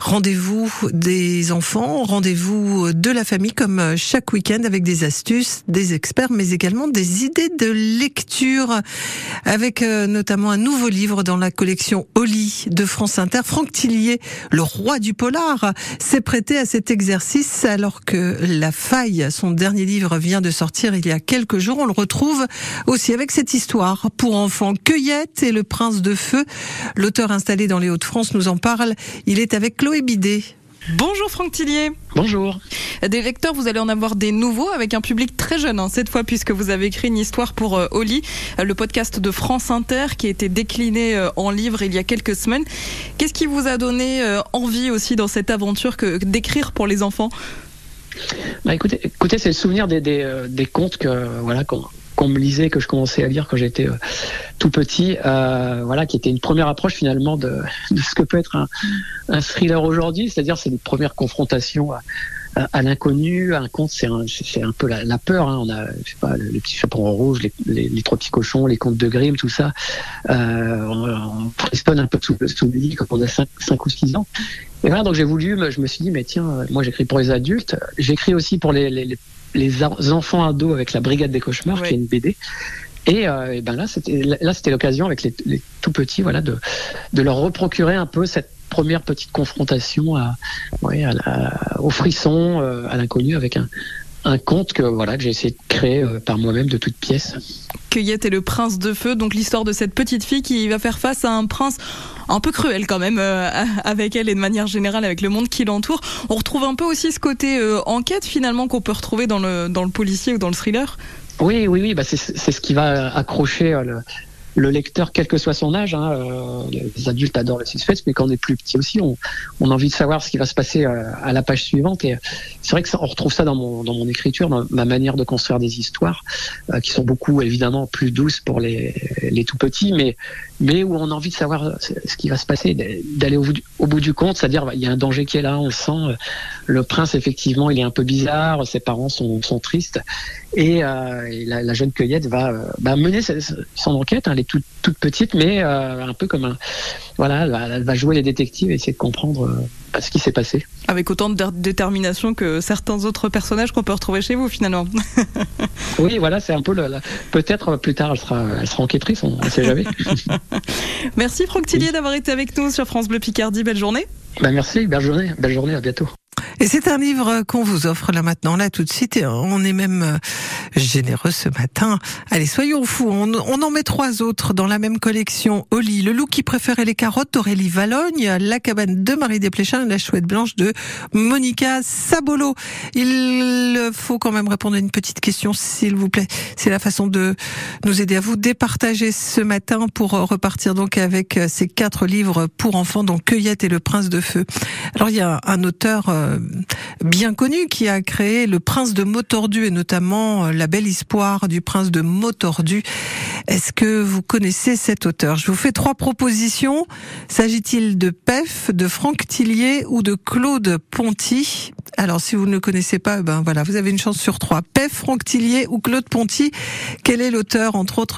Rendez-vous des enfants, rendez-vous de la famille comme chaque week-end avec des astuces, des experts, mais également des idées de lecture avec euh, notamment un nouveau livre dans la collection Oli de France Inter. Franck Tillier, le roi du polar, s'est prêté à cet exercice alors que La Faille, son dernier livre, vient de sortir il y a quelques jours. On le retrouve aussi avec cette histoire pour enfants. Cueillette et le prince de feu. L'auteur installé dans les Hauts-de-France nous en parle. Il est avec Chloé Bidet. Bonjour Franck Tillier. Bonjour. Des lecteurs, vous allez en avoir des nouveaux avec un public très jeune hein, cette fois puisque vous avez écrit une histoire pour euh, Oli, euh, le podcast de France Inter qui a été décliné euh, en livre il y a quelques semaines. Qu'est-ce qui vous a donné envie aussi dans cette aventure que d'écrire pour les enfants? Bah, écoutez, écoutez c'est le souvenir des, des, des contes que voilà qu'on qu'on me lisait, que je commençais à lire quand j'étais euh, tout petit, euh, voilà, qui était une première approche finalement de, ce que peut être un, thriller aujourd'hui, c'est-à-dire c'est une première confrontation à, à, l'inconnu. Un conte, c'est un, peu la, peur. Hein. On a, je sais pas, le, le petit chaperon rouge, les, les, trois petits cochons, les contes de Grimm, tout ça. Euh, on, on un peu sous, sous le lit quand on a 5, 5 ou 6 ans. Et voilà, donc j'ai voulu, je me suis dit, mais tiens, moi j'écris pour les adultes, j'écris aussi pour les, les enfants ados avec la Brigade des cauchemars, ouais. qui est une BD. Et, euh, et ben là, c'était là, c'était l'occasion avec les, les, tout petits, voilà, de, de leur reprocurer un peu cette première petite confrontation à, ouais, à la, au frisson, euh, à l'inconnu, avec un, un conte que voilà que j'ai essayé de créer euh, par moi-même de toutes pièces. Cueillette et le prince de feu, donc l'histoire de cette petite fille qui va faire face à un prince un peu cruel quand même euh, avec elle et de manière générale avec le monde qui l'entoure. On retrouve un peu aussi ce côté euh, enquête finalement qu'on peut retrouver dans le dans le policier ou dans le thriller. Oui, oui, oui, bah c'est ce qui va accrocher le, le lecteur, quel que soit son âge, hein, euh, les adultes adorent le suspense, mais quand on est plus petit aussi, on, on a envie de savoir ce qui va se passer euh, à la page suivante. Et c'est vrai que ça, on retrouve ça dans mon, dans mon écriture, dans ma manière de construire des histoires, euh, qui sont beaucoup évidemment plus douces pour les, les tout petits, mais, mais où on a envie de savoir ce qui va se passer, d'aller au, au, bout du compte, c'est-à-dire il y a un danger qui est là, on le sent. Le prince, effectivement, il est un peu bizarre, ses parents sont, sont tristes, et, euh, et la, la, jeune cueillette va bah, mener son enquête. Hein, elle est toute, toute petite, mais euh, un peu comme un. Voilà, elle va, elle va, jouer les détectives et essayer de comprendre euh, ce qui s'est passé. Avec autant de détermination que certains autres personnages qu'on peut retrouver chez vous, finalement. oui, voilà, c'est un peu. Le, le... Peut-être plus tard, elle sera, elle sera enquêtrice, on ne sait jamais. merci Franck Tillier oui. d'avoir été avec nous sur France Bleu Picardie. Belle journée. Ben merci, belle journée, belle journée, à bientôt. Et c'est un livre qu'on vous offre là maintenant, là tout de suite. Et on est même généreux ce matin. Allez, soyons fous. On, on en met trois autres dans la même collection. Oli, le loup qui préférait les carottes, Aurélie Valogne, La cabane de Marie Desplechin et La chouette blanche de Monica Sabolo. Il faut quand même répondre à une petite question, s'il vous plaît. C'est la façon de nous aider à vous départager ce matin pour repartir donc avec ces quatre livres pour enfants, donc Cueillette et le prince de feu. Alors il y a un auteur euh, bien connu qui a créé le prince de Motordu et notamment la belle histoire du prince de Motordu. Est-ce que vous connaissez cet auteur? Je vous fais trois propositions. S'agit-il de Pef, de Franck Tillier ou de Claude Ponty? Alors si vous ne le connaissez pas, ben voilà, vous avez une chance sur trois. Pef, Franck Tillier ou Claude Ponty? Quel est l'auteur entre autres